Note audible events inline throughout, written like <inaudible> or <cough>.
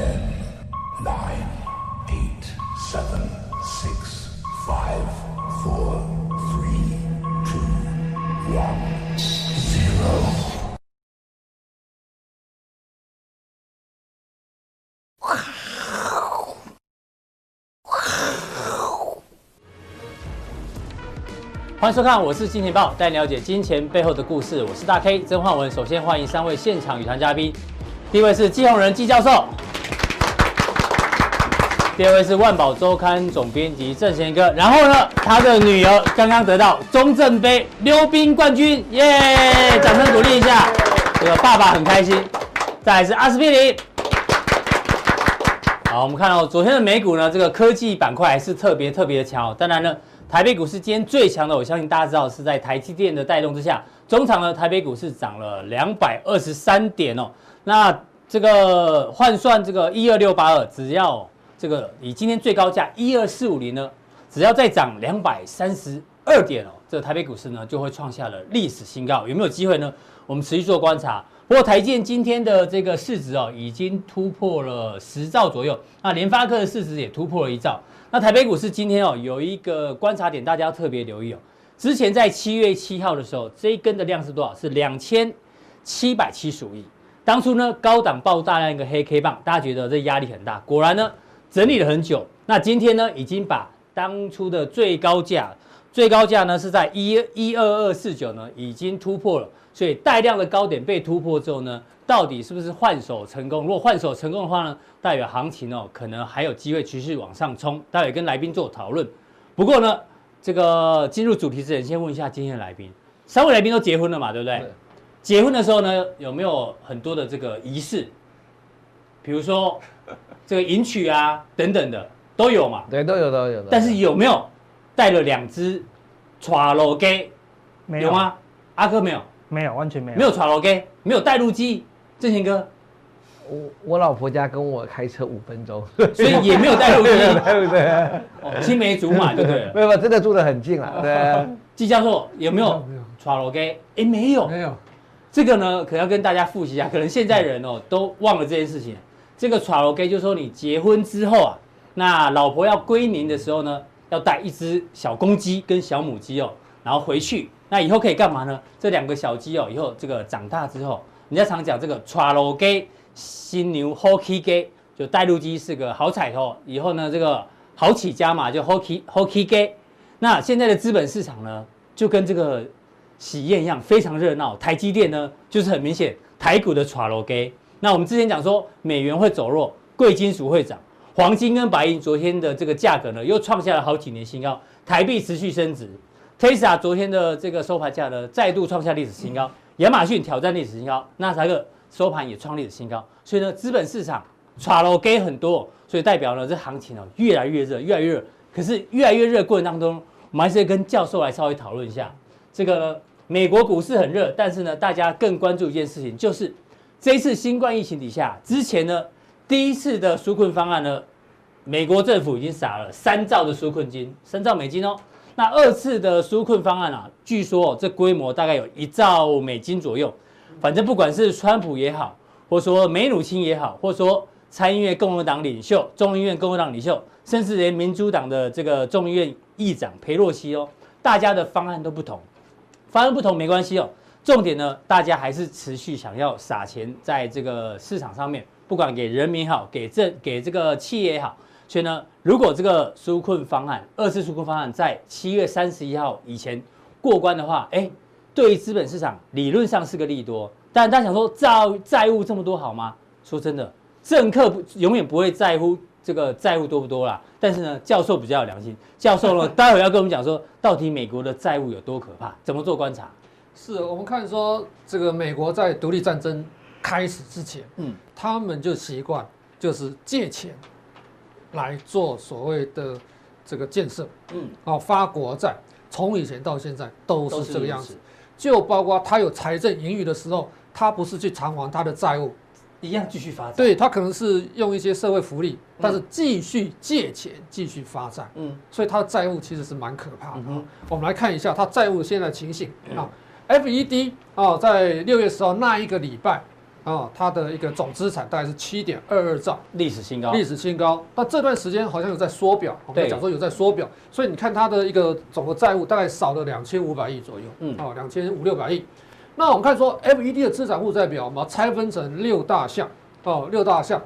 Ten, nine, eight, seven, six, five, four, three, two, one, zero. 欢迎收看，我是金钱豹，带你了解金钱背后的故事。我是大 K 曾焕文。首先欢迎三位现场与谈嘉宾，第一位是季宏仁季教授，第二位是万宝周刊总编辑郑贤哥，然后呢，他的女儿刚刚得到中正杯溜冰冠军，耶！掌声鼓励一下，这个爸爸很开心。再来是阿司匹林。好，我们看到昨天的美股呢，这个科技板块还是特别特别的强。当然呢。台北股市今天最强的，我相信大家知道是在台积电的带动之下，中场呢台北股市涨了两百二十三点哦。那这个换算这个一二六八二，只要这个以今天最高价一二四五零呢，只要再涨两百三十二点哦，这个台北股市呢就会创下了历史新高。有没有机会呢？我们持续做观察。不过台建今天的这个市值哦，已经突破了十兆左右，那联发科的市值也突破了一兆。那台北股市今天哦，有一个观察点，大家要特别留意哦。之前在七月七号的时候，这一根的量是多少？是两千七百七十五亿。当初呢，高档爆大量一个黑 K 棒，大家觉得这压力很大。果然呢，整理了很久。那今天呢，已经把当初的最高价，最高价呢是在一一二二四九呢，已经突破了。所以带量的高点被突破之后呢，到底是不是换手成功？如果换手成功的话呢，代表行情哦，可能还有机会持续往上冲。待会跟来宾做讨论。不过呢，这个进入主题之前，先问一下今天的来宾，三位来宾都结婚了嘛？对不对？对。结婚的时候呢，有没有很多的这个仪式？比如说这个迎娶啊等等的都有嘛？对，都有都有。但是有没有带了两只 Traroge？没有，有吗？阿哥没有。没有，完全没有。没有 Traroge，没有带路机。正贤哥，我我老婆家跟我开车五分钟，所以也没有带路机，<laughs> 对不对？哦，青梅竹马，对不对？没有，真的住得很近了。对。季教授有没有 Traroge？哎，没有，没有。这个呢，可能要跟大家复习一下，可能现在人哦都忘了这件事情。这个 Traroge 就是说你结婚之后啊，那老婆要归宁的时候呢，要带一只小公鸡跟小母鸡哦，然后回去。那以后可以干嘛呢？这两个小鸡哦，以后这个长大之后，人家常讲这个 Traroge 新牛 Hockey 鸡，就带路鸡是个好彩头。以后呢，这个好起家嘛，就 Hockey Hockey 鸡。那现在的资本市场呢，就跟这个喜宴一样，非常热闹。台积电呢，就是很明显台股的 Traroge。那我们之前讲说美元会走弱，贵金属会涨，黄金跟白银昨天的这个价格呢，又创下了好几年新高，台币持续升值。Tesla 昨天的这个收盘价呢，再度创下历史新高。亚马逊挑战历史新高，纳斯达克收盘也创历史新高。所以呢，资本市场 Traroge 很多，所以代表呢，这行情哦越来越热，越来越热。可是越来越热过程当中，我们还是跟教授来稍微讨论一下。这个，美国股市很热，但是呢，大家更关注一件事情，就是这一次新冠疫情底下，之前呢，第一次的纾困方案呢，美国政府已经撒了三兆的纾困金，三兆美金哦。那二次的纾困方案啊，据说这规模大概有一兆美金左右。反正不管是川普也好，或说梅努钦也好，或说参议院共和党领袖、众议院共和党领袖，甚至连民主党的这个众议院议长裴洛西哦，大家的方案都不同。方案不同没关系哦，重点呢，大家还是持续想要撒钱在这个市场上面，不管给人民好，给政给这个企业也好。所以呢，如果这个纾困方案，二次纾困方案在七月三十一号以前过关的话，哎，对于资本市场理论上是个利多。但大家想说债债务这么多好吗？说真的，政客不永远不会在乎这个债务多不多啦。但是呢，教授比较有良心，教授呢，<laughs> 待会要跟我们讲说，到底美国的债务有多可怕，怎么做观察？是我们看说，这个美国在独立战争开始之前，嗯，他们就习惯就是借钱。来做所谓的这个建设，嗯，哦，发国债，从以前到现在都是这个样子，就包括他有财政盈余的时候，他不是去偿还他的债务，一样继续发展，对，他可能是用一些社会福利，但是继续借钱继续发展，嗯，所以他的债务其实是蛮可怕的。嗯，我们来看一下他债务现在的情形啊，FED 啊，在六月十号那一个礼拜啊，它的一个总资产大概是七点二二兆，历史新高，历史新高。那这段时间好像有在缩表，我们讲说有在缩表，所以你看它的一个总的债务大概少了两千五百亿左右，嗯，哦，两千五六百亿。那我们看说 FED 的资产负债表，我们拆分成六大项，哦，六大项。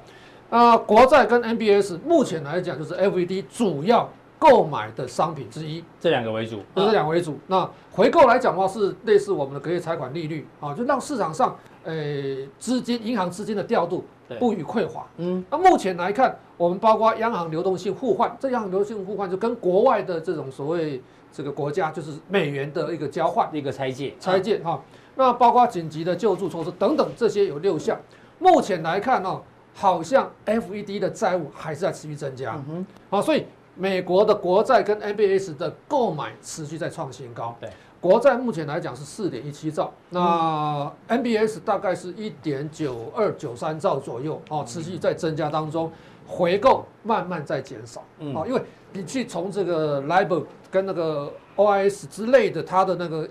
啊，国债跟 MBS 目前来讲就是 FED 主要购买的商品之一，这两个为主，这两个为主。那回购来讲的话，是类似我们的隔夜财款利率啊，就让市场上。诶，资金银行资金的调度不予匮乏。嗯，那目前来看，我们包括央行流动性互换，这央行流动性互换就跟国外的这种所谓这个国家就是美元的一个交换，一个拆借，拆借哈。那包括紧急的救助措施等等，这些有六项。目前来看呢，好像 FED 的债务还是在持续增加。嗯哼，好，所以美国的国债跟 MBS 的购买持续在创新高。对。国债目前来讲是四点一七兆，那 MBS 大概是一点九二九三兆左右哦，持续在增加当中，回购慢慢在减少，哦，因为你去从这个 LIBOR 跟那个 OIS 之类的它的那个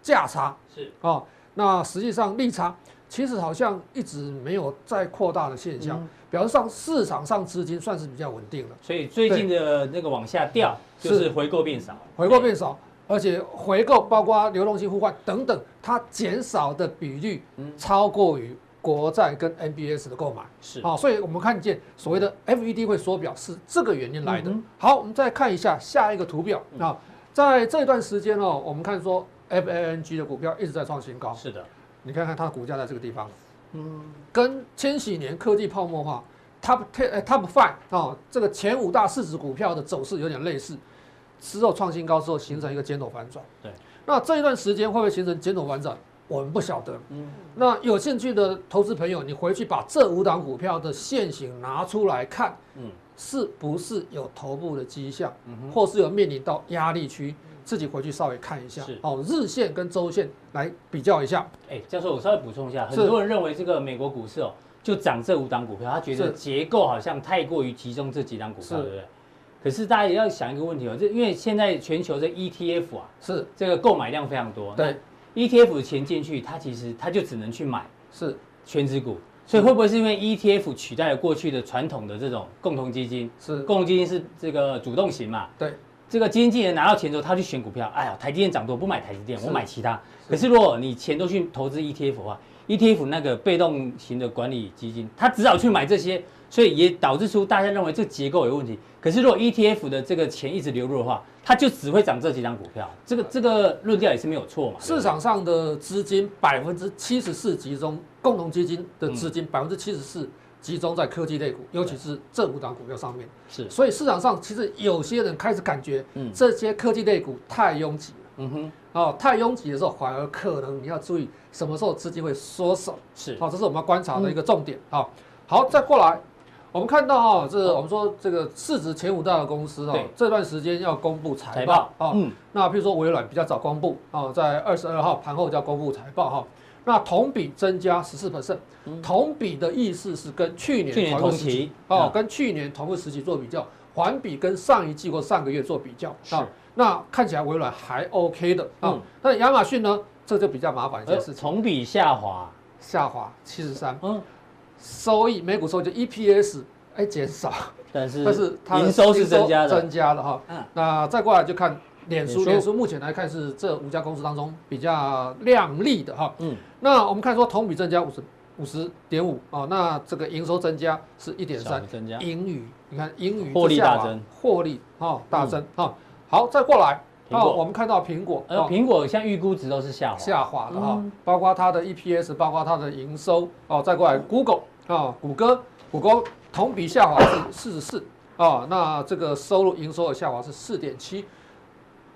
价差是。哦，那实际上利差其实好像一直没有再扩大的现象，表示上市场上资金算是比较稳定了，所以最近的那个往下掉就是回购变少，回购变少。而且回购包括流动性互换等等，它减少的比率超过于国债跟 MBS 的购买，是。啊，所以我们看见所谓的 FED 会缩表是这个原因来的。好，我们再看一下下一个图表啊，在这段时间哦，我们看说 FANG 的股票一直在创新高，是的，你看看它的股价在这个地方，嗯，跟千禧年科技泡沫化 Top Ten Top Five 啊，这个前五大市值股票的走势有点类似。之后创新高之后形成一个尖头反转，对，那这一段时间会不会形成尖头反转？我们不晓得。嗯，那有兴趣的投资朋友，你回去把这五档股票的线型拿出来看，嗯，是不是有头部的迹象，嗯，或是有面临到压力区，自己回去稍微看一下。是哦，日线跟周线来比较一下。哎，教授，我稍微补充一下，很多人认为这个美国股市哦，就涨这五档股票，他觉得结构好像太过于集中这几档股票，对不对？可是大家也要想一个问题哦，就因为现在全球的 ETF 啊，是这个购买量非常多。对，ETF 的钱进去，它其实它就只能去买是全值股，所以会不会是因为 ETF 取代了过去的传统的这种共同基金？是共同基金是这个主动型嘛？对，这个基金经理拿到钱之后，他去选股票。哎呀，台积电涨多，不买台积电，我买其他。可是如果你钱都去投资 ETF 的话，ETF 那个被动型的管理基金，它只好去买这些。所以也导致出大家认为这个结构有问题。可是如果 ETF 的这个钱一直流入的话，它就只会涨这几张股票。这个这个论调也是没有错嘛。市场上的资金百分之七十四集中，共同基金的资金百分之七十四集中在科技类股，尤其是这五档股票上面。是。所以市场上其实有些人开始感觉，这些科技类股太拥挤了。嗯哼。哦，太拥挤的时候，反而可能你要注意什么时候资金会缩手。是。好，这是我们要观察的一个重点。好，好，再过来。我们看到哈，这我们说这个市值前五大的公司哈，这段时间要公布财报啊。嗯。那譬如说微软比较早公布啊，在二十二号盘后就要公布财报哈。那同比增加十四 percent，同比的意思是跟去年同期哦，跟去年同个时期做比较，环比跟上一季或上个月做比较啊。那看起来微软还 OK 的啊。但亚马逊呢，这就比较麻烦一件事情，同比下滑，下滑七十三。嗯。收益每股收益就 EPS 哎减少，但是但是它营收是增加的，增加了哈。嗯，那再过来就看脸书，脸书。目前来看是这五家公司当中比较亮丽的哈。嗯，那我们看说同比增加五十五十点五哦，那这个营收增加是一点三，增加。盈余你看盈余获利大增，获利哈大增哈。好，再过来那，我们看到苹果，呃，苹果像预估值都是下滑。下滑的哈，包括它的 EPS，包括它的营收哦。再过来 Google。啊，谷歌，谷歌同比下滑是四十四啊，那这个收入营收的下滑是四点七。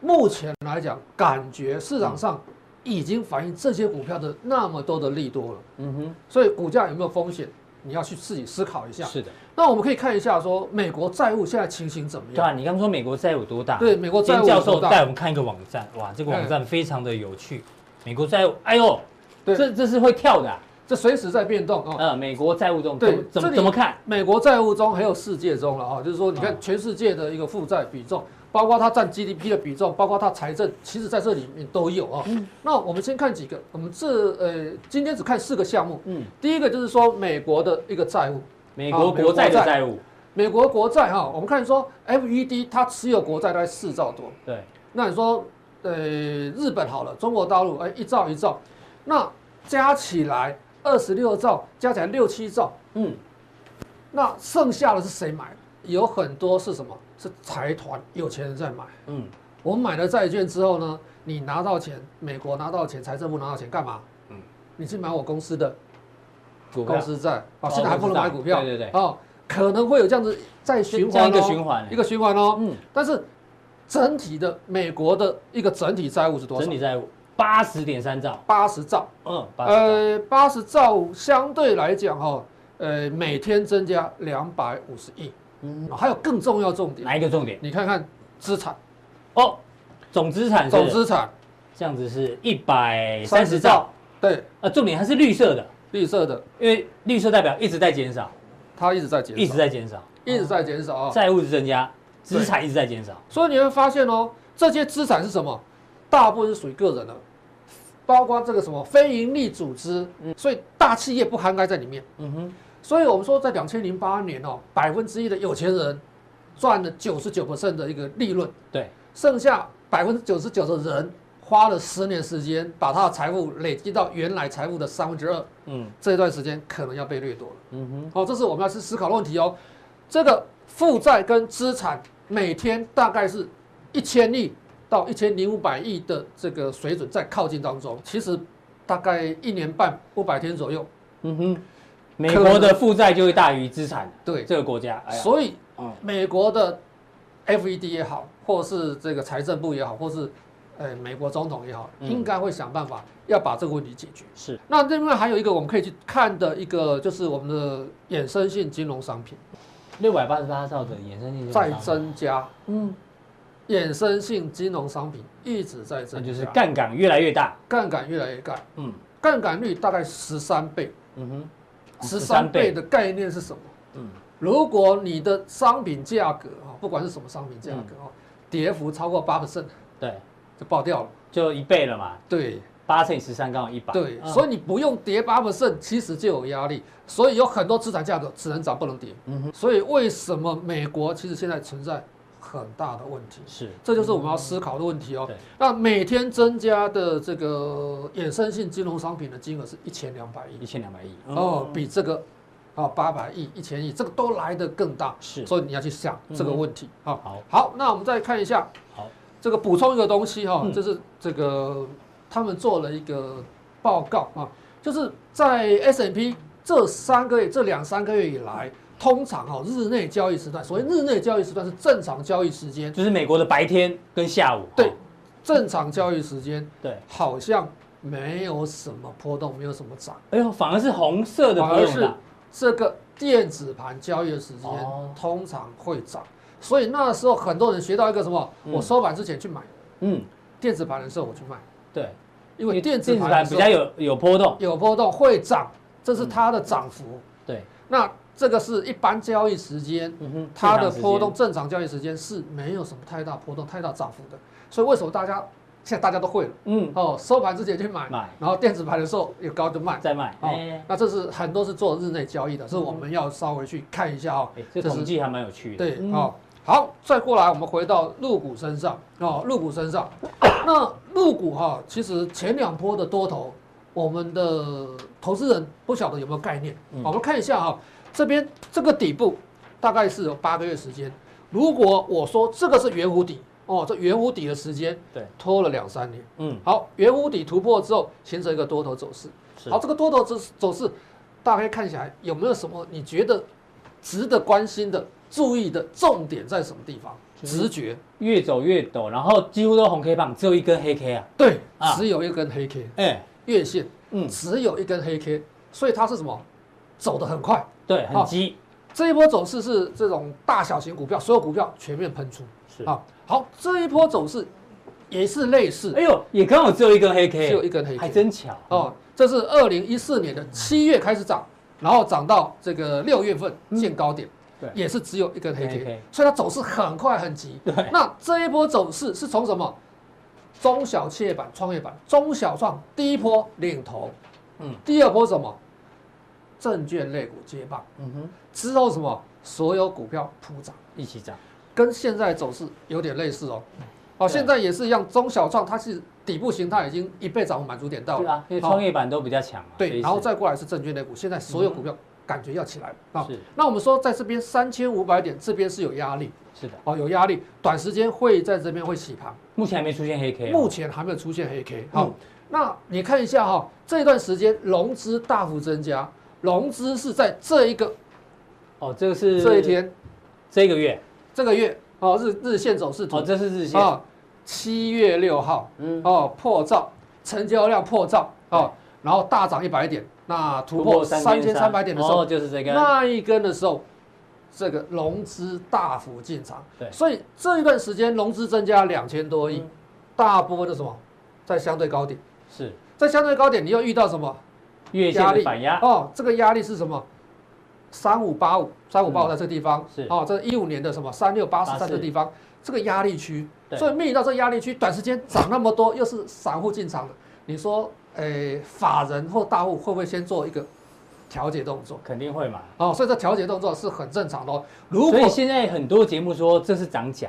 目前来讲，感觉市场上已经反映这些股票的那么多的利多了。嗯哼，所以股价有没有风险，你要去自己思考一下。是的。那我们可以看一下，说美国债务现在情形怎么样？对啊，你刚刚说美国债务多大？对，美国债务多大？教授带我们看一个网站，哇，这个网站非常的有趣。美国债务，哎呦，这这是会跳的啊。这随时在变动哦。呃，美国债务中对怎么怎么看？美国债务中还有世界中了哈，就是说你看全世界的一个负债比重，包括它占 GDP 的比重，包括它财政，其实在这里面都有啊。嗯、那我们先看几个，我们这呃今天只看四个项目。嗯，第一个就是说美国的一个债务，美国国债的债务，美国国债哈，我们看说 FED 它持有国债大概四兆多。对，那你说呃日本好了，中国大陆哎一兆一兆，那加起来二十六兆，加起来六七兆。嗯，那剩下的是谁买？有很多是什么？是财团有钱人在买。嗯，我们买了债券之后呢，你拿到钱，美国拿到钱，财政部拿到钱干嘛？嗯，你去买我公司的公司债。哦，现在还不能买股票。对对对。哦，可能会有这样子再循环一个循环，一个循环哦。嗯，但是整体的美国的一个整体债务是多少？整体债务八十点三兆。八十兆。嗯，呃，八十兆相对来讲哈，呃，每天增加两百五十亿。嗯，还有更重要重点，哪一个重点？你看看资产，哦，总资产，总资产，这样子是一百三十兆，对，呃，重点还是绿色的，绿色的，因为绿色代表一直在减少，它一直在减，一直在减少，一直在减少啊，债务是增加，资产一直在减少，所以你会发现哦，这些资产是什么？大部分是属于个人的，包括这个什么非营利组织，所以大企业不涵盖在里面，嗯哼。所以，我们说，在两千零八年哦，百分之一的有钱人赚了九十九的一个利润，对，剩下百分之九十九的人花了十年时间，把他的财富累积到原来财富的三分之二，嗯，这一段时间可能要被掠夺了，嗯哼，好，这是我们要去思考的问题哦。这个负债跟资产每天大概是一千亿到一千零五百亿的这个水准在靠近当中，其实大概一年半五百天左右，嗯哼。美国的负债就会大于资产，对这个国家，所以，美国的 FED 也好，或是这个财政部也好，或是，呃，美国总统也好，应该会想办法要把这个问题解决。是。那另外还有一个我们可以去看的一个，就是我们的衍生性金融商品，六百八十八兆的衍生性在增加，嗯，衍生性金融商品一直在增加，就是杠杆越来越大，杠杆越来越大，嗯，杠杆率大概十三倍，嗯哼。十三倍的概念是什么？嗯，如果你的商品价格啊，不管是什么商品价格啊，跌幅超过八 percent，对，就爆掉了，就一倍了嘛。对，八乘以十三刚好一百。对，所以你不用跌八 percent，其实就有压力。所以有很多资产价格只能涨不能跌。嗯哼。所以为什么美国其实现在存在很大的问题？是，这就是我们要思考的问题哦。对。那每天增加的这个衍生性金融商品的金额是一千两百亿。一千两百亿。哦，比这个。啊，八百亿、一千亿，这个都来得更大，是，所以你要去想这个问题。啊，好，好，那我们再看一下，好，这个补充一个东西哈，就是这个他们做了一个报告啊，就是在 S&P 这三个月、这两三个月以来，通常哈日内交易时段，所谓日内交易时段是正常交易时间，就是美国的白天跟下午，对，正常交易时间，对，好像没有什么波动，没有什么涨，哎呦，反而是红色的而是。这个电子盘交易的时间通常会涨，所以那时候很多人学到一个什么？我收盘之前去买，嗯，电子盘的时候我去卖，对，因为电子盘比较有有波动，有波动会涨，这是它的涨幅。对，那这个是一般交易时间，它的波动正常交易时间是没有什么太大波动、太大涨幅的，所以为什么大家？现在大家都会了，嗯，哦，收盘之前去买，买，然后电子盘的时候有高就卖，再卖，哦，那这是很多是做日内交易的，所以我们要稍微去看一下哦，这统计还蛮有趣的，对，哦，好，再过来我们回到入股身上，哦，入股身上，<coughs> 那入股哈，其实前两波的多头，我们的投资人不晓得有没有概念，我们看一下哈，这边这个底部大概是有八个月时间，如果我说这个是圆弧底。哦，这圆弧底的时间对。拖了两三年，嗯，好，圆弧底突破之后形成一个多头走势，好，这个多头走走势，大概看起来有没有什么你觉得值得关心的、注意的重点在什么地方？直觉。越走越陡，然后几乎都红 K 棒，只有一根黑 K 啊，对，只有一根黑 K，哎，月线，嗯，只有一根黑 K，所以它是什么？走得很快，对，很急。这一波走势是这种大小型股票，所有股票全面喷出，是啊。好，这一波走势也是类似。哎呦，也刚好只有一根黑 K，只有一根黑 K，还真巧哦。这是二零一四年的七月开始涨，然后涨到这个六月份见高点，对也是只有一根黑 K，, 黑 K 所以它走势很快很急。对那这一波走势是从什么？中小企业板、创业板、中小创第一波领头，嗯，第二波什么？证券类股接棒，嗯哼，之后什么？所有股票普涨，一起涨，跟现在走势有点类似哦。哦，现在也是一样，中小创它是底部形态已经一倍涨幅满足点到了，对啊，因为创业板都比较强嘛，对，然后再过来是证券类股，现在所有股票感觉要起来了。啊是。那我们说在这边三千五百点这边是有压力，是的，哦，有压力，短时间会在这边会洗盘，目前还没出现黑 K，哦。目前还没有出现黑 K。好嗯，那你看一下哈，这段时间融资大幅增加，融资是在这一个哦，这个是这一天。这个月，这个月哦日日线走势图。哦，这是日线，啊，七月六号，嗯。哦破兆，成交量破兆哦，然后大涨一百点，那突破三千三百点的时候，哦，就是这个，那一根的时候，这个融资大幅进场，对。所以这一段时间融资增加两千多亿，嗯。大波的什么，在相对高点，是。在相对高点你又遇到什么月线的反压，哦，这个压力是什么？三五八五，三五八五在这个地方，嗯是。哦，这一五年的什么？三六八四在这个地方，这个压力区，所以面临到这个压力区，短时间涨那么多，又是散户进场的，你说，诶，法人或大户会不会先做一个调节动作？肯定会嘛。哦，所以这调节动作是很正常的哦。如果所以现在很多节目说这是涨假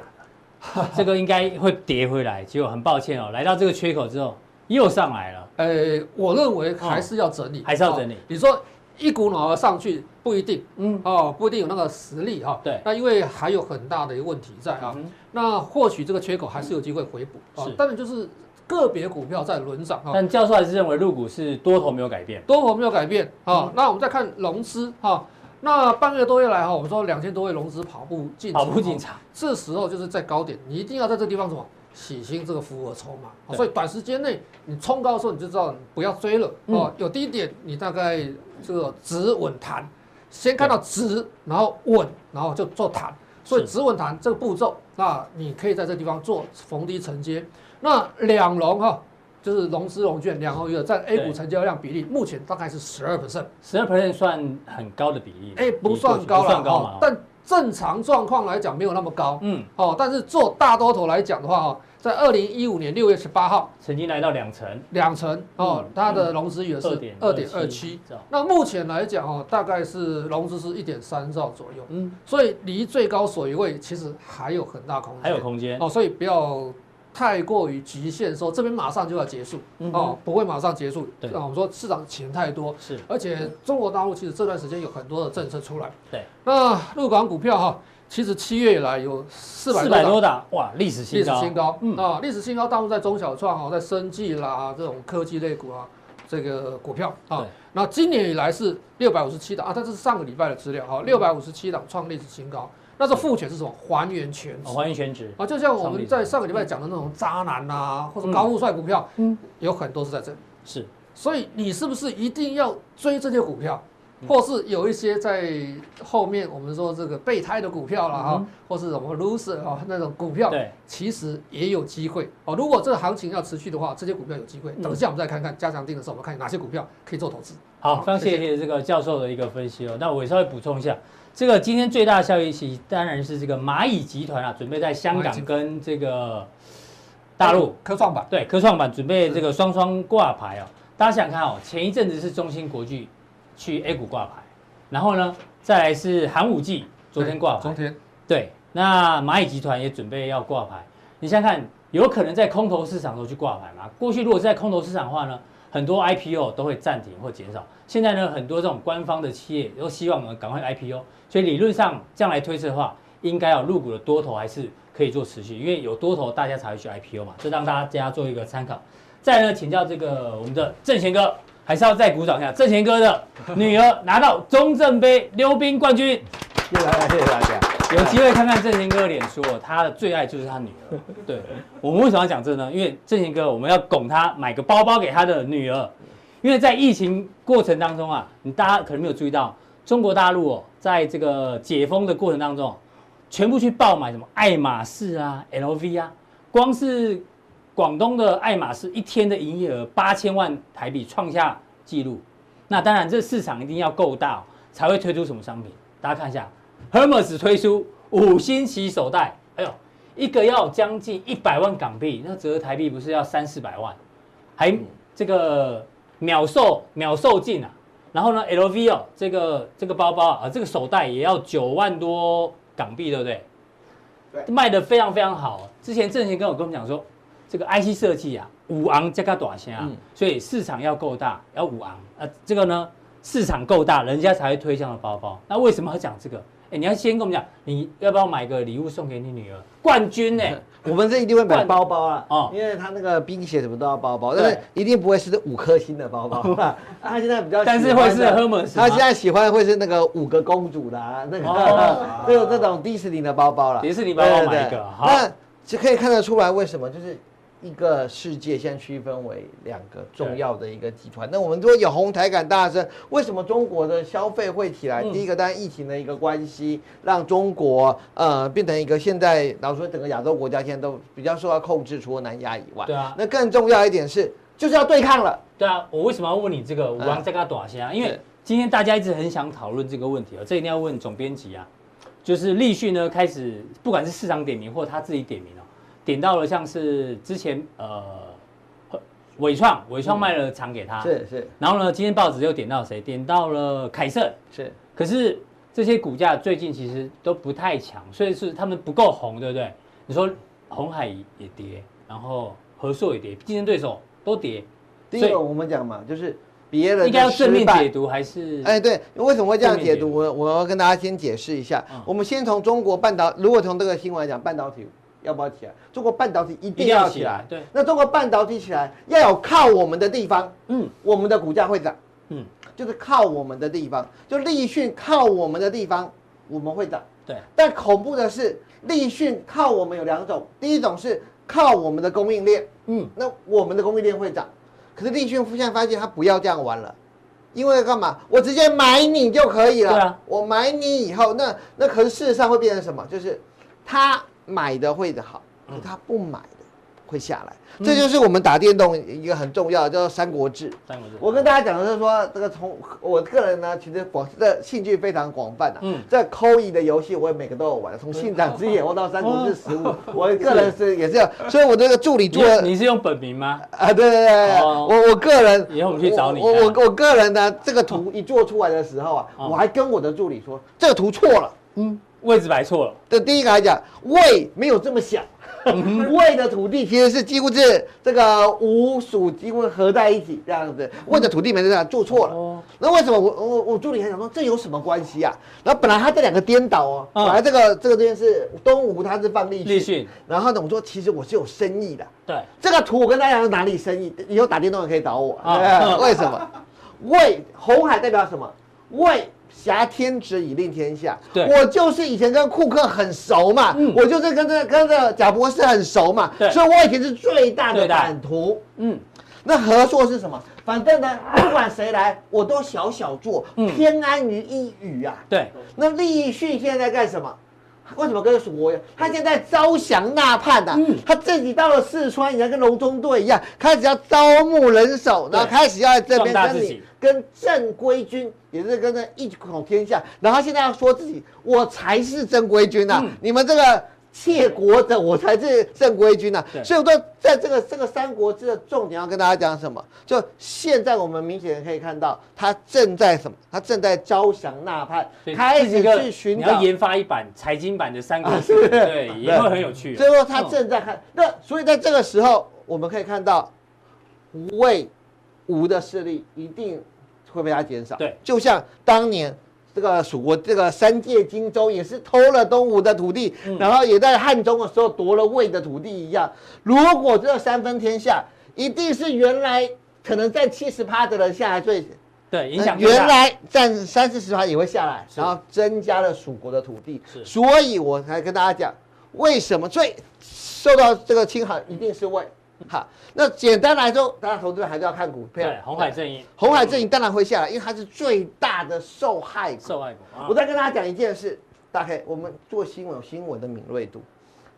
的，<laughs> 这个应该会跌回来，结果很抱歉哦，来到这个缺口之后又上来了，诶，我认为还是要整理，还是要整理哦你说一股脑儿上去不一定，嗯，哦，不一定有那个实力哈。对那因为还有很大的一个问题在啊。嗯那或许这个缺口还是有机会回补啊是。当然就是个别股票在轮涨啊。但教授还是认为入股是多头没有改变，多头没有改变啊嗯。那我们再看融资哈。那半个多月来哈，我们说两千多位融资跑步进场，跑步进场，这时候就是在高点，你一定要在这个地方什么洗清这个符合筹码。所以短时间内你冲高的时候，你就知道你不要追了哦嗯。有低点，你大概这个止稳弹，先看到止，然后稳，然后就做弹。所以是止稳弹这个步骤，那你可以在这个地方做逢低承接。那两融哈，就是融资融券两融余额占 A 股成交量比例，目前大概是十二 percent，十二 percent 算很高的比例，哎，不算高了不算高但正常状况来讲没有那么高。嗯，哦，但是做大多头来讲的话，哦，在二零一五年六月十八号，曾经来到两成，两成哦嗯，它的融资余额是二点二七。那目前来讲哦，大概是融资是一点三兆左右，嗯，所以离最高水位其实还有很大空间，还有空间，哦，所以不要太过于局限，说这边马上就要结束。嗯哦，不会马上结束。对。啊，我们说市场钱太多，是。而且中国大陆其实这段时间有很多的政策出来。对，那入港股票哈，其实七月以来有四百四百多档，哇，历史历新高，史新高，嗯。啊，历史新高，大部分在中小创哦，在生技啦这种科技类股啊，这个股票。啊，那今年以来是六百五十七档啊，它这是上个礼拜的资料哈，六百五十七档创历史新高。那这复权是什么？还原权还原权值，啊，就像我们在上个礼拜讲的那种渣男啊，或者高富帅股票，嗯，有很多是在这里。是。所以你是不是一定要追这些股票，嗯或是有一些在后面我们说这个备胎的股票了哈嗯，或是什么 loser 啊那种股票，对，其实也有机会哦。如果这个行情要持续的话，这些股票有机会。嗯等一下我们再看看加强定的时候，我们看哪些股票可以做投资。好，非常谢谢这个教授的一个分析哦。那我也稍微补充一下，这个今天最大的效益其实当然是这个蚂蚁集团啊，准备在香港跟这个大陆科创板，对科创板准备这个双双挂牌哦。大家想想看哦，前一阵子是中芯国际去 A 股挂牌，然后呢，再来是寒武纪昨天挂牌昨，天对，那蚂蚁集团也准备要挂牌。你想想看，有可能在空头市场的时候去挂牌吗？过去如果是在空头市场的话呢，很多 IPO 都会暂停或减少。现在呢，很多这种官方的企业都希望我们赶快 IPO，所以理论上这样来推测的话，应该要入股的多头还是可以做持续，因为有多头大家才会去 IPO 嘛。这让大家做一个参考。再来呢，请教这个我们的正贤哥，还是要再鼓掌一下。正贤哥的 <laughs> 女儿拿到中正杯溜冰冠军。谢谢大家，谢谢大家。有机会看看正贤哥的脸书哦，他的最爱就是他女儿。对，我们为什么要讲这呢？因为正贤哥，我们要拱他买个包包给他的女儿。因为在疫情过程当中啊，你大家可能没有注意到，中国大陆哦，在这个解封的过程当中，全部去爆买什么爱马仕啊、LV 啊，光是广东的爱马仕一天的营业额八千万台币创下纪录。那当然，这市场一定要够大，才会推出什么商品。大家看一下，Hermes 推出五星级手袋，哎呦，一个要将近一百万港币，那折合台币不是要三四百万，还这个秒售秒售罄啊！然后呢，LV 哦，这个这个包包啊，这个手袋也要九万多港币，对不对？对，卖得非常非常好。之前郑贤跟我跟我们讲说，这个 IC 设计啊，五昂加个短线啊，所以市场要够大，要五昂啊，这个呢，市场够大，人家才会推这样的包包。那为什么要讲这个？哎，你要先跟我们讲，你要不要买个礼物送给你女儿？冠军呢？<laughs> 我们这一定会买包包啊，<laughs> 哦，因为他那个冰鞋什么都要包包，但是一定不会是五颗星的包包。<laughs> 他现在比较，但是会是 Hermes。他现在喜欢会是那个五个公主的那个，就这种迪士尼的包包了。迪士尼包包买一个，那就可以看得出来为什么就是。一个世界现在区分为两个重要的一个集团。那我们说有红台感大声，为什么中国的消费会起来？第一个当然疫情的一个关系，让中国呃变成一个现在老实说整个亚洲国家现在都比较受到控制，除了南亚以外。对啊。那更重要一点是，就是要对抗了。对啊。我为什么要问你这个？我刚在跟他打先啊，因为今天大家一直很想讨论这个问题啊，这一定要问总编辑啊。就是立讯呢开始，不管是市场点名或他自己点名哦。点到了像是之前呃，伟创，伟创卖了厂给他，是是。然后呢，今天报纸又点到谁？点到了凯盛，是。可是这些股价最近其实都不太强，所以是他们不够红，对不对？你说红海也跌，然后和硕也跌，竞争对手都跌。第一个我们讲嘛，就是别人应该要正面解读还是？哎，对，为什么会这样解读？我我要跟大家先解释一下。我们先从中国半导，如果从这个新闻来讲，半导体。要不要起来？中国半导体一定要起来。对，那中国半导体起来要有靠我们的地方，嗯，我们的股价会涨，嗯，就是靠我们的地方，就立讯靠我们的地方，我们会涨。对，但恐怖的是，立讯靠我们有两种，第一种是靠我们的供应链，嗯，那我们的供应链会涨，可是立讯现在发现他不要这样玩了，因为干嘛？我直接买你就可以了。对啊，我买你以后，那那可是事实上会变成什么？就是他。买的会的好，可他不买的会下来，嗯、这就是我们打电动一个很重要的叫做《三国志》。三国志，我跟大家讲的是说，这个从我个人呢，其实广的兴趣非常广泛的、啊。嗯，这扣一的游戏我也每个都有玩，从《信长之野》玩到《三国志十五》，我 <laughs> 个人是也是这样，所以我这个助理做的，你是用本名吗？啊，对对对，哦、我我个人以后我们去找你。我我我个人呢，这个图一做出来的时候啊，哦、我还跟我的助理说，这个图错了。嗯。位置摆错了。对，第一个来讲，魏没有这么小，<laughs> 魏的土地其实是几乎是这个吴蜀几乎合在一起这样子，魏的土地没这样做错了。那为什么我我我助理还想说这有什么关系啊？然后本来他这两个颠倒哦，本来这个这个这件事东吴，他是放立讯，立讯。然后呢，我说其实我是有深意的。对，这个图我跟大家讲哪里深意，以后打电动也可以找我。为什么？魏红海代表什么？魏。挟天子以令天下，对，我就是以前跟库克很熟嘛，嗯、我就是跟这跟这贾博士很熟嘛，对。所以我以前是最大的版图，嗯，那合作是什么？反正呢，不管谁来，我都小小做，嗯、偏安于一隅啊。对，那立讯现在在干什么？为什么跟蜀国一样？他现在招降纳叛呐，嗯、他自己到了四川，也跟隆中对一样，开始要招募人手，然后开始要在这边跟你跟正规军，也是跟着一统天下，然后现在要说自己我才是正规军呐、啊，嗯、你们这个。窃国的我才是正规军呐、啊，所以我说在这个这个《三国志》的重点要跟大家讲什么？就现在我们明显可以看到，他正在什么？他正在招降纳叛，以开始去寻找。你要研发一版财经版的《三国志》啊，对，也会很有趣。所以说他正在看，嗯、那所以在这个时候，我们可以看到魏吴的势力一定会被他减少。对，就像当年。这个蜀国这个三界荆州也是偷了东吴的土地，嗯、然后也在汉中的时候夺了魏的土地一样。如果这三分天下，一定是原来可能占七十趴的人下来最对影响。原来占三四十趴也会下来，然后增加了蜀国的土地。是所以我才跟大家讲，为什么最受到这个侵害一定是魏。好，那简单来说，大家投资还是要看股票。对，红海阵营，红海阵营当然会下来，因为它是最大的受害股。受害股。我再跟大家讲一件事，大概我们做新闻有新闻的敏锐度。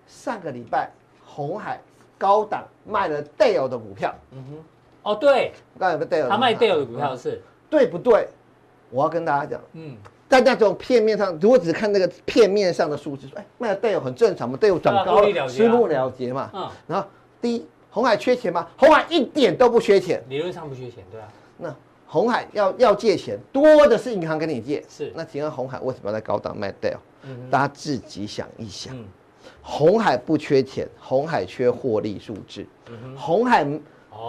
上个礼拜，红海高档卖了 Dell 的股票。嗯哼。哦，对。刚才有个 Dale，。他卖 Dell 的股票是对不对？我要跟大家讲，嗯大家从片面上，如果只看那个片面上的数字，说哎，卖的带有很正常嘛，带有长高，私募了结嘛。嗯。然后第一，鸿海缺钱吗？红海一点都不缺钱，理论上不缺钱，对啊。那红海要要借钱，多的是银行跟你借。是。那请问红海为什么要在高档卖掉？嗯。大家自己想一想。嗯。鸿海不缺钱，红海缺获利数字。嗯。鸿海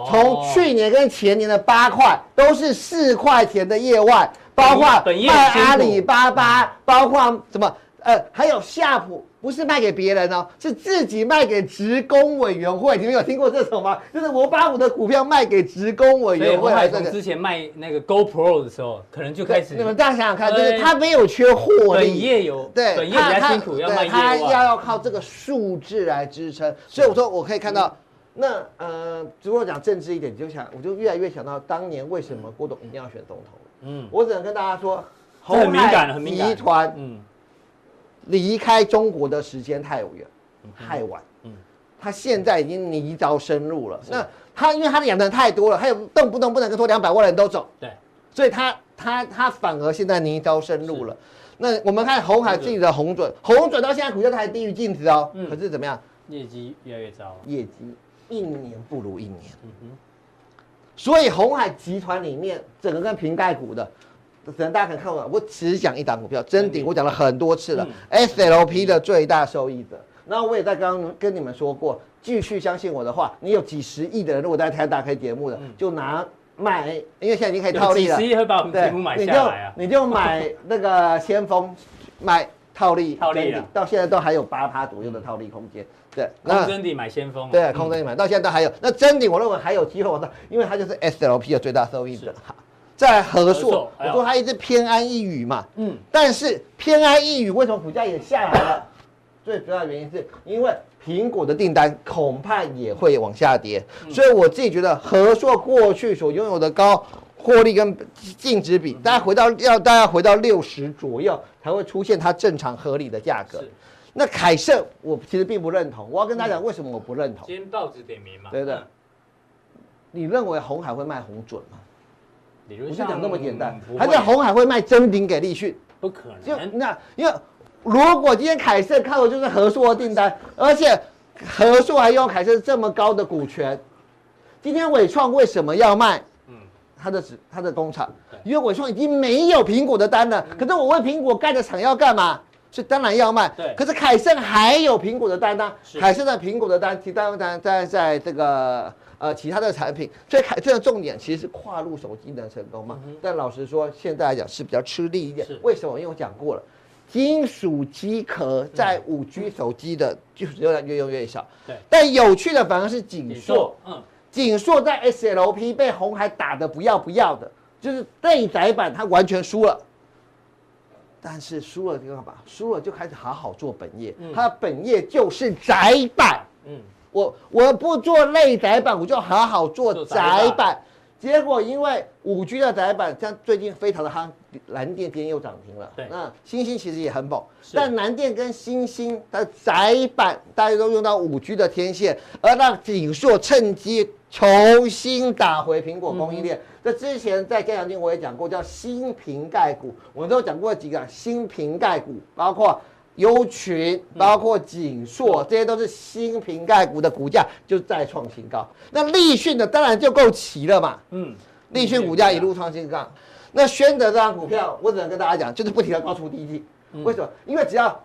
从去年跟前年的八块都是四块钱的业外。包括卖阿里巴巴，包括什么？呃，还有夏普，不是卖给别人哦，是自己卖给职工委员会。你们有听过这种吗？就是我把我的股票卖给职工委员会。从之前卖那个 GoPro 的时候，可能就开始。你们大家想想看，就是他没有缺获利，本业有对，本业比较辛苦，要卖业他要要靠这个数字来支撑。所以我说，我可以看到，那呃，如果讲政治一点，就想我就越来越想到当年为什么郭董一定要选总统。嗯，我只能跟大家说，鸿海集团，嗯，离开中国的时间太远，太晚，嗯，他现在已经泥沼深入了。那他因为他的养的人太多了，还有动不动不能跟拖两百万人都走，对，所以他他他反而现在泥沼深入了。那我们看红海自己的红准，红准到现在股价还低于净值哦，可是怎么样？业绩越来越糟，业绩一年不如一年。嗯哼。所以红海集团里面整个跟瓶盖股的，可能大家可能看我，我只讲一档股票，真顶，我讲了很多次了，SLP 的最大受益者。那我也在刚刚跟你们说过，继续相信我的话，你有几十亿的人，如果在台大开节目的，就拿买，因为现在已经可以套利了，几十亿会把我们节目买下来啊，你就买那个先锋，买套利，套利到现在都还有八趴左右的套利空间。对，空真顶买先锋，对，空臻鼎买到现在都还有。那真顶我认为还有机会往上，因为它就是 SLP 的最大受益者。好，在合硕，我说它一直偏安一隅嘛，嗯，但是偏安一隅，为什么股价也下来了？最主要的原因是因为苹果的订单恐怕也会往下跌，所以我自己觉得和硕过去所拥有的高获利跟净值比，大家回到要大家回到六十左右才会出现它正常合理的价格。那凯盛，我其实并不认同。我要跟大家讲，为什么我不认同？今天报纸点名嘛。对的。你认为红海会卖红准吗？理论上那么简单。还在红海会卖臻鼎给立讯？不可能。就那，因为如果今天凯盛靠的就是和硕的订单，而且和硕还拥有凯盛这么高的股权，今天伟创为什么要卖？嗯，他的纸，他的工厂，因为伟创已经没有苹果的单了。可是我为苹果盖的厂要干嘛？所以当然要卖，对。可是凯盛还有苹果的单呢、啊，凯盛的苹果的单，其他单在在这个呃其他的产品，所以凯盛的重点其实是跨入手机能成功嘛。嗯、但老实说，现在来讲是比较吃力一点。为什么？因为我讲过了，金属机壳在五 G 手机的就是越来越用越小。对。但有趣的反而是景硕，嗯，景硕在 SLP 被红海打得不要不要的，就是内载版它完全输了。但是输了就干嘛？输了就开始好好做本业。嗯、他的本业就是窄板。嗯，我我不做内载板，我就好好做载板。结果因为五 G 的载板，像最近非常的夯，南电今天又涨停了。对，那欣兴其实也很猛，但南电跟欣兴的载板大家都用到五 G 的天线，而让景硕趁机重新打回苹果供应链。嗯这之前在加强金我也讲过，叫新瓶盖股，我们都讲过几个新瓶盖股，包括优群，包括景硕，这些都是新瓶盖股的股价就再创新高。那立讯的当然就够齐了嘛，嗯，立讯股价一路创新高。那宣德这张股票，我只能跟大家讲，就是不停的高出低进。为什么？因为只要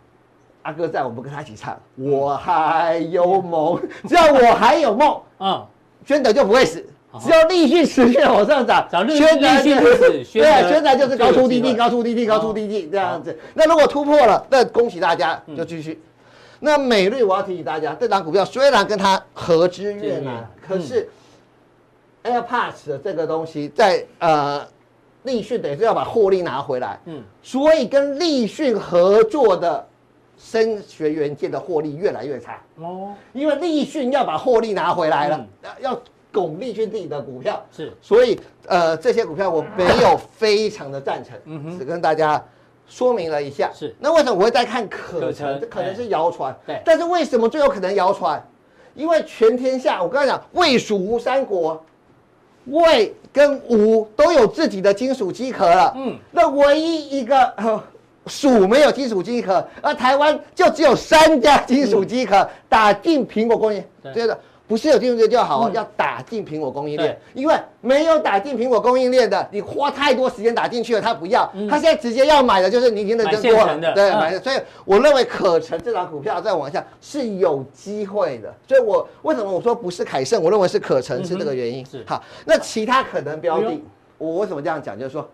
阿哥在，我们跟他一起唱，我还有梦，只要我还有梦，嗯，宣德就不会死。只要立讯持续往上涨，宣德就是对，宣德就是高出低进，高出低进，高出低进这样子。那如果突破了，那恭喜大家，就继续。那美瑞我要提醒大家，这档股票虽然跟它合资越南，可是 AirPods 的这个东西在呃立讯等于是要把获利拿回来，嗯，所以跟立讯合作的声学元件的获利越来越差。哦，因为立讯要把获利拿回来了，要。巩立君自己的股票是，所以呃这些股票我没有非常的赞成，嗯哼，只跟大家说明了一下。是，那为什么我会再看可成？这可能是谣传，对。但是为什么最有可能谣传？因为全天下我刚才讲魏蜀吴三国，魏跟吴都有自己的金属机壳了。嗯，那唯一一个蜀没有金属机壳，而台湾就只有三家金属机壳打进苹果供应链。对的。不是有进入就好，要打进苹果供应链，因为没有打进苹果供应链的，你花太多时间打进去了，他不要，他现在直接要买的就是你已经认真多了，对，买的，所以我认为可成这张股票再往下是有机会的，所以我为什么我说不是凯盛，我认为是可成是这个原因。是。好，那其他可能标的，我为什么这样讲？就是说，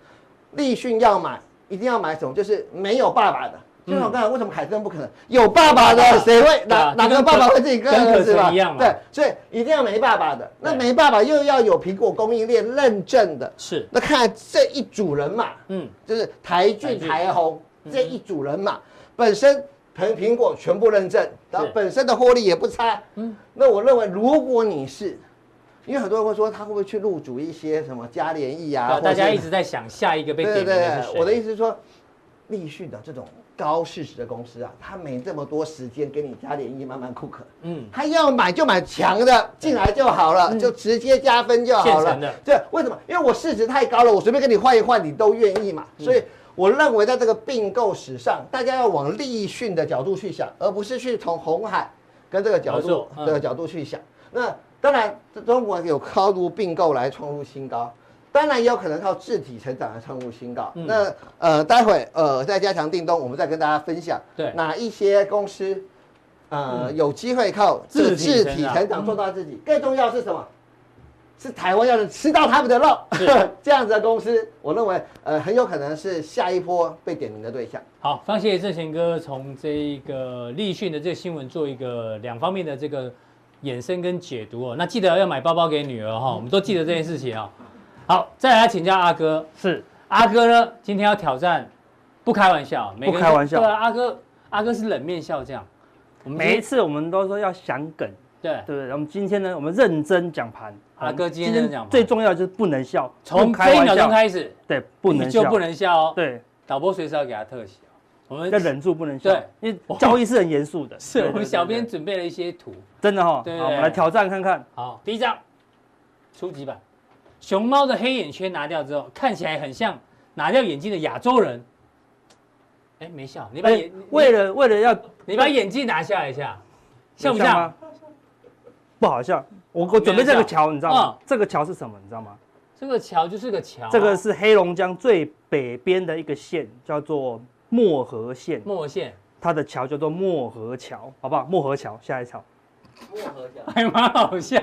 立讯要买，一定要买什么？就是没有爸爸的。就像我刚才为什么凯森不可能有爸爸的？<laughs> 谁会哪哪个爸爸会自己跟儿子吧？对，所以一定要没爸爸的。那没爸爸又要有苹果供应链认证的。是。那看这一组人马，嗯，就是台俊、台红这一组人马，本身苹苹果全部认证，然后本身的获利也不差。嗯。那我认为，如果你是，因为很多人会说他会不会去入主一些什么嘉联益啊？大家一直在想下一个被点名的是谁？对对对，我的意思是说，立讯的这种。高市值的公司啊，他没这么多时间给你加点一慢慢 cook。嗯，他要买就买强的进来就好了，就直接加分就好了。对，为什么？因为我市值太高了，我随便跟你换一换，你都愿意嘛。所以我认为在这个并购史上，大家要往立讯的角度去想，而不是去从红海跟这个角度这个角度去想。那当然，中国有高度并购来创出新高。当然也有可能靠自体成长来创出新高。嗯、那呃，待会呃，在加强定东，我们再跟大家分享，对哪一些公司，呃，嗯、有机会靠自自体成长做到自己。嗯、更重要是什么？是台湾要能吃到他们的肉，是 <laughs> 这样子的公司，我认为呃，很有可能是下一波被点名的对象。好，非常谢谢正贤哥从这个立讯的这个新闻做一个两方面的这个衍生跟解读哦。那记得要买包包给女儿哈、哦，我们都记得这件事情啊、哦。好，再来请教阿哥，是阿哥呢？今天要挑战，不开玩笑，不开玩笑，对啊，阿哥，阿哥是冷面笑匠。每一次我们都说要想梗，对对对。我们今天呢，我们认真讲盘。阿哥今天讲盘，最重要就是不能笑，从这一秒钟开始，对，不能就不能笑哦。对，导播随时要给他特写，我们要忍住不能笑，对，因为交易是很严肃的。<laughs> 是我们小编准备了一些图，真的哈。好，我们来挑战看看。好，第一张，初级版。熊猫的黑眼圈拿掉之后，看起来很像拿掉眼镜的亚洲人。哎，没笑，你把眼为了为了要你把眼镜拿下来一下，像不像？不好笑。我我准备这个桥，你知道吗？这个桥是什么？你知道吗？这个桥就是个桥。这个是黑龙江最北边的一个县，叫做漠河县。漠河县，它的桥叫做漠河桥，好不好？漠河桥，下一桥。漠河桥还蛮好笑，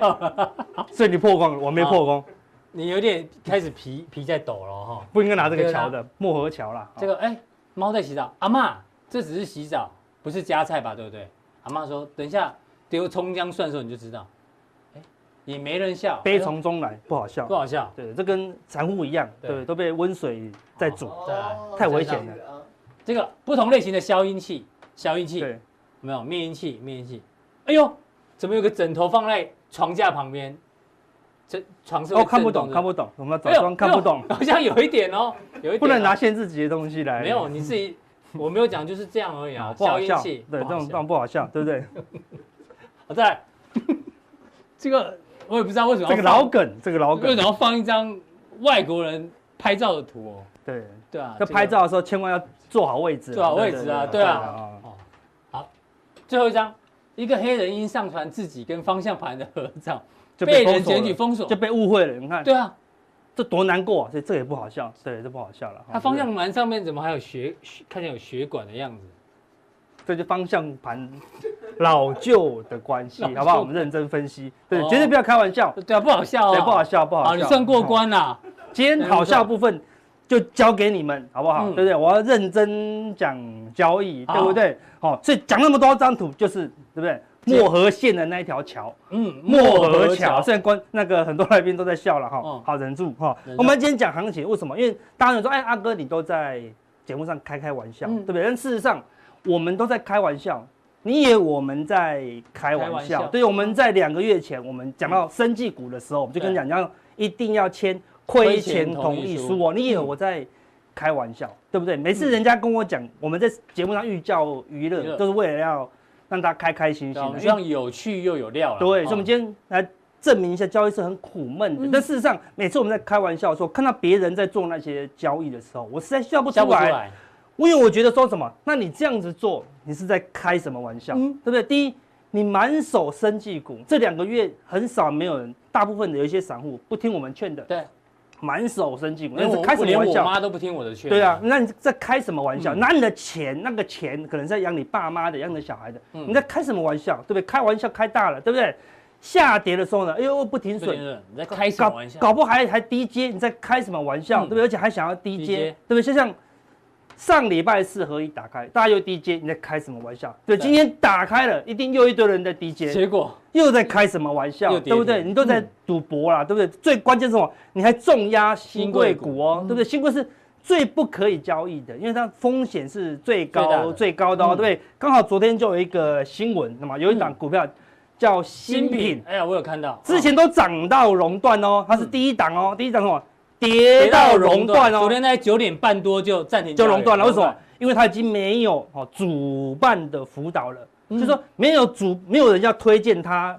所以你破功了，我没破功。你有点开始皮皮在抖了哈，不应该拿这个桥的漠河桥啦。这个哎，猫在洗澡，阿妈，这只是洗澡，不是夹菜吧？对不对？阿妈说，等一下丢葱姜蒜的时候你就知道。哎，也没人笑，悲从中来，不好笑，不好笑。对，这跟产妇一样，对，都被温水在煮，太危险了。这个不同类型的消音器，消音器，对，没有灭音器，灭音器。哎呦，怎么有个枕头放在床架旁边？这床是哦，看不懂，看不懂，我们假装看不懂，好像有一点哦，有一点。不能拿限制级的东西来。没有，你自己，我没有讲，就是这样而已啊。<laughs> 不好笑，对，这种这种不好笑，对不对？好，再来，<laughs> 这个我也不知道为什么。这个老梗，这个老梗，为什么要放一张外国人拍照的图哦？对对啊，在拍照的时候千万要坐好位置，坐好位置啊，对啊。哦，好，最后一张，一个黑人因上传自己跟方向盘的合照。就被人检举封锁，就被误会了。你看，对啊，这多难过啊！所以这也不好笑，对，这不好笑了。它方向盘上面怎么还有血？看见有血管的样子，这就方向盘老旧的关系，好不好？我们认真分析，对，绝对不要开玩笑。对啊，不好笑，对，不好笑，不好笑。你算过关啦。今天好笑部分就交给你们，好不好？对不对？我要认真讲交易，对不对？好，所以讲那么多张图，就是对不对？漠河县的那一条桥，嗯，漠河桥，虽然关那个很多来宾都在笑了哈，好忍住哈。我们今天讲行情，为什么？因为当然说，哎，阿哥你都在节目上开开玩笑，对不对？但事实上，我们都在开玩笑，你以为我们在开玩笑？对，我们在两个月前，我们讲到生技股的时候，我们就跟你讲，要一定要签亏钱同意书哦。你以为我在开玩笑，对不对？每次人家跟我讲，我们在节目上寓教于乐，都是为了要。让大家开开心心的，这样有趣又有料了。对，所以我们今天来证明一下交易是很苦闷的。但事实上，每次我们在开玩笑的时候，看到别人在做那些交易的时候，我实在笑不出来。因为我觉得说什么？那你这样子做，你是在开什么玩笑？对不对？第一，你满手生技股，这两个月很少没有人，大部分的有一些散户不听我们劝的。对。满手生技股，那是开什么玩笑？我妈都不听我的劝。对啊，那你在开什么玩笑？拿你的钱，那个钱可能在养你爸妈的，养你小孩的，你在开什么玩笑？对不对？开玩笑开大了，对不对？下跌的时候呢，哎呦不停损，你在开什么玩笑？搞不好还还低阶，你在开什么玩笑？对不对？而且还想要低阶，对不对？就像。上礼拜四合一打开，大家又 DJ，，你在开什么玩笑？对，今天打开了，一定又一堆人在 DJ，，结果又在开什么玩笑？对不对？你都在赌博啦，对不对？最关键是什么？你还重压新贵股哦，对不对？新贵是最不可以交易的，因为它风险是最高最高的哦，对不对？刚好昨天就有一个新闻，那么有一档股票叫新品，哎呀，我有看到，之前都涨到熔断哦，它是第一档哦，第一档什么？跌到熔断哦，昨天在九点半多就暂停，就熔断了。为什么？因为它已经没有哦主办的辅导了，就是说没有主，没有人要推荐它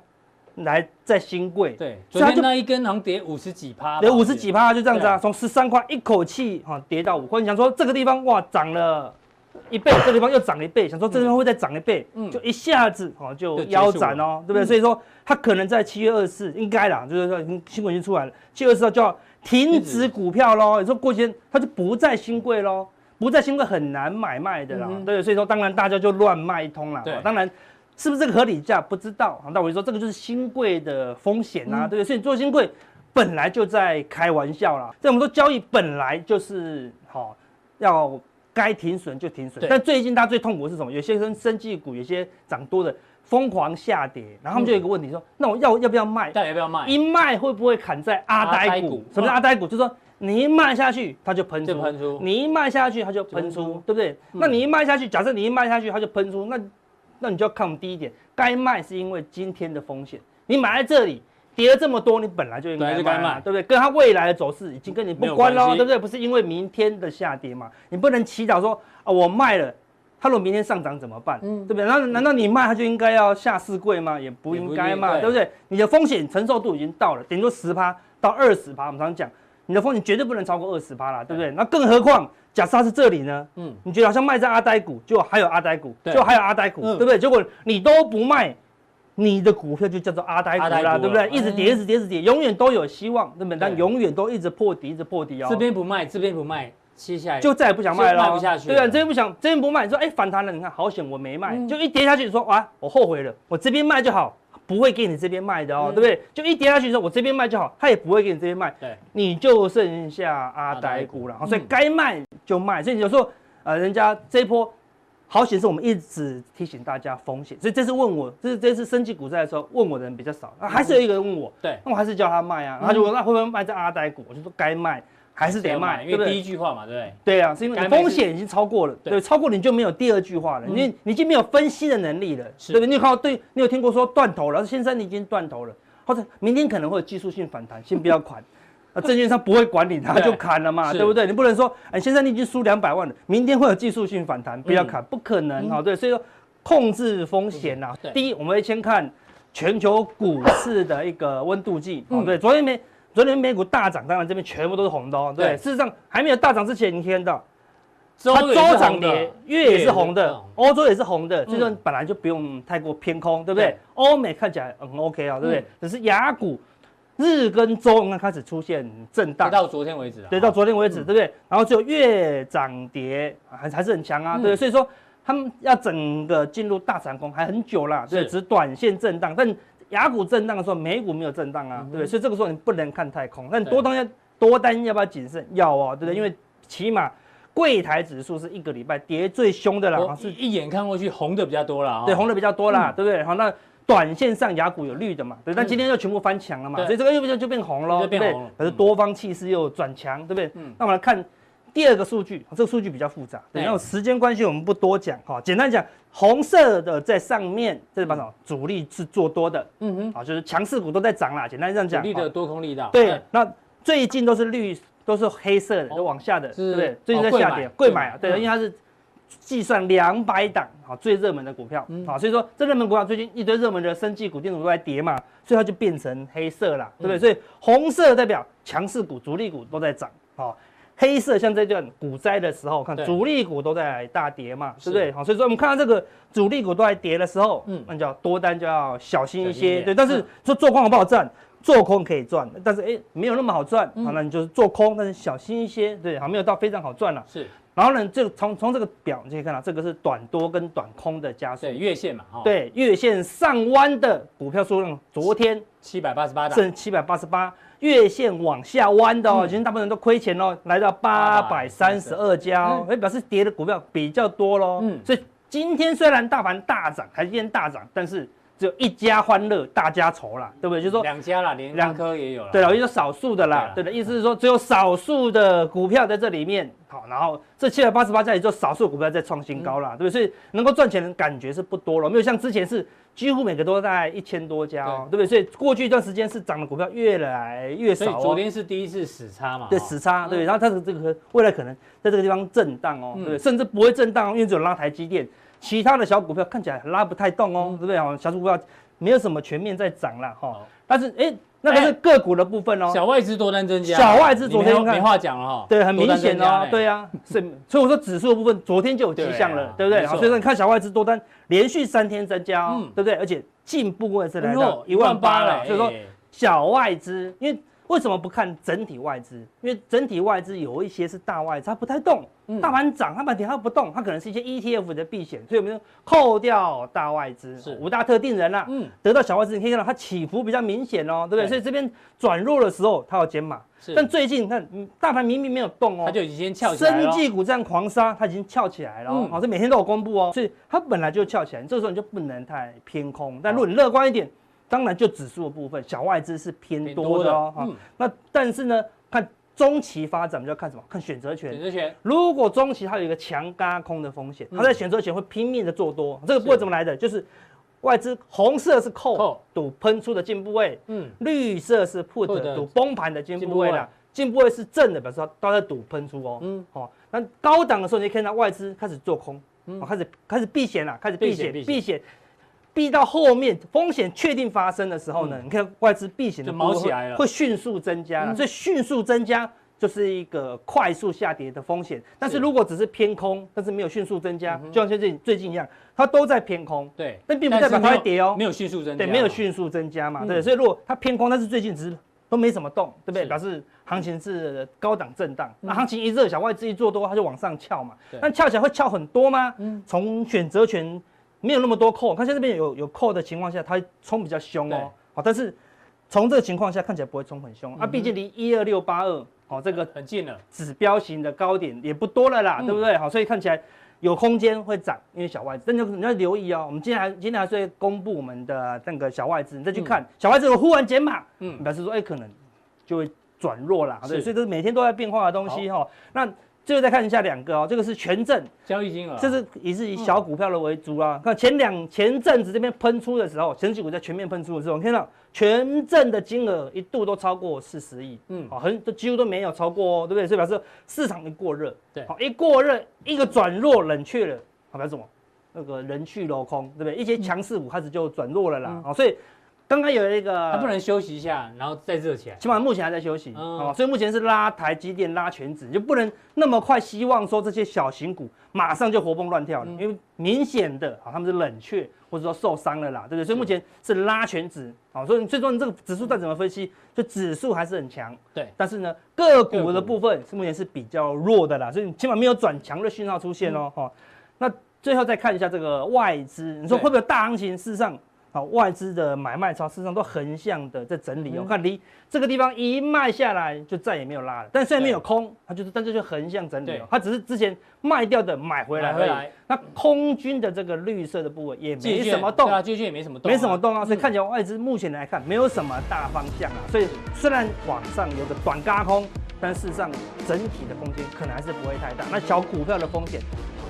来在新贵。对，昨天那一根好像跌五十几趴，跌五十几趴就这样子啊，从十三块一口气哈跌到五块。你想说这个地方哇涨了一倍，这个地方又涨一倍，想说这个地方会再涨一倍，嗯就一下子哦就腰斩哦，对不对？所以说它可能在七月二十四应该啦，就是说新闻已经出来了，七月二十四号就要。停止股票喽！你说过些天它就不在新贵喽，不在新贵很难买卖的啦。嗯、对，所以说当然大家就乱卖一通了。对，当然是不是这个合理价不知道。那我就说这个就是新贵的风险啊，嗯、对，所以做新贵本来就在开玩笑啦。所以我们说交易本来就是好，要该停损就停损。但最近大家最痛苦的是什么？有些生生技股，有些涨多的。疯狂下跌，然后他们就有一个问题说：那我要要不要卖？要不要卖？一卖会不会砍在阿呆股？什么叫阿呆股？就是说你一卖下去，它就喷出；你一卖下去，它就喷出，对不对？那你一卖下去，假设你一卖下去，它就喷出，那那你就要看我们第一点，该卖是因为今天的风险。你买在这里跌了这么多，你本来就应该卖，对不对？跟它未来的走势已经跟你不关喽，对不对？不是因为明天的下跌嘛？你不能祈祷说啊，我卖了。它如果明天上涨怎么办？嗯，对不对？那难道你卖它就应该要下市柜吗？也不应该嘛，对不对？你的风险承受度已经到了，顶多十趴到二十趴。我们常常讲，你的风险绝对不能超过二十趴啦，对不对？那更何况，假设它是这里呢？嗯，你觉得好像卖在阿呆股，就还有阿呆股，就还有阿呆股，对不对？结果你都不卖，你的股票就叫做阿呆股啦，对不对？一直跌，一直跌，一直跌，永远都有希望，对不对？但永远都一直破底，一直破底哦。这边不卖，这边不卖。接下来就再也不想卖了，卖不下去。对啊，这边不想，这边不卖。你说，哎，反弹了，你看好险，我没卖。就一跌下去，你说，哇，我后悔了，我这边卖就好，不会给你这边卖的哦，对不对？就一跌下去，说我这边卖就好，他也不会给你这边卖。对，你就剩下阿呆股了。所以该卖就卖。所以有时候，呃，人家这一波好险，是我们一直提醒大家风险。所以这次问我，这是这次升级股债的时候问我的人比较少，还是有一个人问我，对，那我还是叫他卖啊。他就问，那会不会卖在阿呆股？我就说该卖。还是得卖，因为第一句话嘛，对不对？对啊，是因为风险已经超过了，对，超过你就没有第二句话了，你你已经没有分析的能力了，对不对？你有看到对，你有听过说断头了，先生你已经断头了，或者明天可能会有技术性反弹，先不要砍，那，<laughs> 证券商不会管你，他就砍了嘛，对不对？你不能说，哎，先生你已经输两百万了，明天会有技术性反弹，不要砍，不可能啊，对，所以说控制风险啊，第一，我们会先看全球股市的一个温度计，哦，对，昨天没。昨天美股大涨，当然这边全部都是红的哦。对，事实上还没有大涨之前，你听到它周涨跌，月也是红的，欧洲也是红的，所以说本来就不用太过偏空，对不对？欧美看起来很 OK 啊，对不对？只是亚股日跟周应该开始出现震荡，到昨天为止，对，到昨天为止，对不对？然后就月涨跌还还是很强啊，对，所以说他们要整个进入大长空还很久啦，对，只是短线震荡，但。亚股震荡的时候，美股没有震荡啊，对不对？所以这个时候你不能看太空。那你多单要多单要不要谨慎？要哦，对不对？因为起码柜台指数是一个礼拜跌最凶的啦，是一眼看过去红的比较多啦。对，红的比较多啦，对不对？好，那短线上雅股有绿的嘛？对，但今天又全部翻强了嘛，所以这个又变就变红了，对不对？可是多方气势又转强，对不对？那我们来看。第二个数据，这个数据比较复杂，对，然后时间关系我们不多讲哈。简单讲，红色的在上面，这是把什么？主力是做多的，嗯哼，啊，就是强势股都在涨啦。简单这样讲，主力的多空力道。对，那最近都是绿，都是黑色的，都往下的，对不对？最近在下跌，贵买啊，对，因为它是计算两百档好最热门的股票好，所以说这热门股票最近一堆热门的生技股、电子股都在跌嘛，所以它就变成黑色了，对不对？所以红色代表强势股、主力股都在涨，好，黑色像这段股灾的时候，看主力股都在大跌嘛，对不对？好，所以说我们看到这个主力股都在跌的时候，嗯，那叫多单就要小心一些，对。但是说做空好不好赚？做空可以赚，但是哎，没有那么好赚，好，那你就是做空，但是小心一些，对，好，没有到非常好赚了，是。然后呢，这个从从这个表你可以看到，这个是短多跟短空的加速，对，月线嘛，哈，对，月线上弯的股票数量，昨天七百八十八档，剩七百八十八，月线往下弯的哦，今天大部分人都亏钱哦，来到八百三十二家哦，哎，表示跌的股票比较多喽，嗯，所以今天虽然大盘大涨，台积电大涨，但是。只有一家欢乐，大家愁啦，对不对？就是说两家啦，连两颗也有了。对了，也就少数的啦，对的意思是说，只有少数的股票在这里面，好，然后这七百八十八家也就少数股票在创新高啦，对不对？所以能够赚钱的感觉是不多了，没有像之前是几乎每个都在一千多家哦，对不对？所以过去一段时间是涨的股票越来越少。昨天是第一次死叉嘛？对，死叉，对，然后它的这个未来可能在这个地方震荡哦，对？甚至不会震荡，因为只有拉台积电，其他的小股票看起来拉不太动哦，对不对？哦，小股票。没有什么全面在涨了哈，但是哎，那个是个股的部分哦。小外资多单增加，小外资昨天没话讲了哈。对，很明显哦，对啊，所以所以我说指数的部分昨天就有迹象了，对不对？所以说你看小外资多单连续三天增加，对不对？而且进步位是来到一万八了，所以说小外资因为。为什么不看整体外资？因为整体外资有一些是大外资，它不太动。大盘涨，它盘跌，它不动，它可能是一些 ETF 的避险。所以我们就扣掉大外资，是五大特定人啦。嗯，得到小外资，你可以看到它起伏比较明显哦，对不对？所以这边转弱的时候，它要减码。是，但最近看，大盘明明没有动哦，它就已经翘起来了。生技股这样狂杀，它已经翘起来了。嗯，好，这每天都有公布哦，所以它本来就翘起来，这个时候你就不能太偏空。但如果你乐观一点。当然，就指数的部分，小外资是偏多的哦。嗯，那但是呢，看中期发展，我们就要看什么？看选择权。选择权。如果中期它有一个强轧空的风险，它在选择权会拼命的做多。这个部位怎么来的？就是外资红色是 call 赌喷出的进步位，嗯，绿色是 put 赌崩盘的进步位了。进步位是正的，表示它都在赌喷出哦。嗯，好。那高档的时候，你可以看到外资开始做空，嗯，开始开始避险了，开始避险避险。避到后面风险确定发生的时候呢，嗯、你看外资避险的毛起来了，会迅速增加，嗯、所以迅速增加就是一个快速下跌的风险。但是如果只是偏空，但是没有迅速增加，是就像最近最近一样，它都在偏空，对，但并不代表它会跌哦，没有迅速增加，对，没有迅速增加嘛，嗯、对，所以如果它偏空，但是最近只是都没什么动，对不对？表示行情是高档震荡，那、嗯、行情一热，小外资一做多，它就往上翘嘛，对。但翘起来会翘很多吗？嗯，从选择权。没有那么多扣，看现在这边有有扣的情况下，它冲比较凶哦。好，但是从这个情况下看起来不会冲很凶。啊，毕竟离一二六八二哦这个很近了，指标型的高点也不多了啦，对不对？好，所以看起来有空间会涨，因为小外资，但是你要留意哦。我们今天还今天还是会公布我们的那个小外资，你再去看小外资有忽然减码，嗯，表示说哎可能就会转弱啦，对，所以这是每天都在变化的东西哈。那最后再看一下两个哦，这个是权证交易金额，这是也是以小股票的为主啊。看前两前阵子这边喷出的时候，前几股在全面喷出的时候，看到权证的金额一度都超过四十亿，嗯，好，很都几乎都没有超过哦，对不对？所以表示市场一过热，对，好，一过热，一个转弱冷却了，好，表示什么？那个人去楼空，对不对？一些强势股开始就转弱了啦，好，所以。刚刚有一个，它不能休息一下，然后再热起来。起码目前还在休息，哦，所以目前是拉台积电、拉权值，就不能那么快希望说这些小型股马上就活蹦乱跳了，因为明显的啊，他们是冷却或者说受伤了啦，对不对？所以目前是拉全指，好，所以最终这个指数再怎么分析，就指数还是很强，对。但是呢，个股的部分是目前是比较弱的啦，所以起码没有转强的讯号出现哦，哈。那最后再看一下这个外资，你说会不会有大行情？事实上。好，外资的买卖超事实上都横向的在整理。我看离这个地方一卖下来，就再也没有拉了。但虽然没有空，它就是，但是就横向整理。它只是之前卖掉的买回来而已。那空军的这个绿色的部位也没什么动，对啊，最近也没什么动，没什么动啊。所以看起来外资目前来看没有什么大方向啊。所以虽然往上有个短嘎空，但事实上整体的空间可能还是不会太大。那小股票的风险。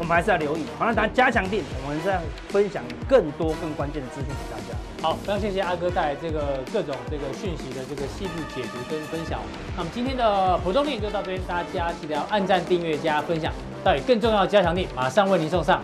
我们还是要留意。好，那大家加强定，我们再分享更多更关键的资讯给大家。好，非常谢谢阿哥带来这个各种这个讯息的这个细部解读跟分享。那么今天的普通定就到这边，大家记得要按赞、订阅、加分享。到底更重要的加强定，马上为您送上。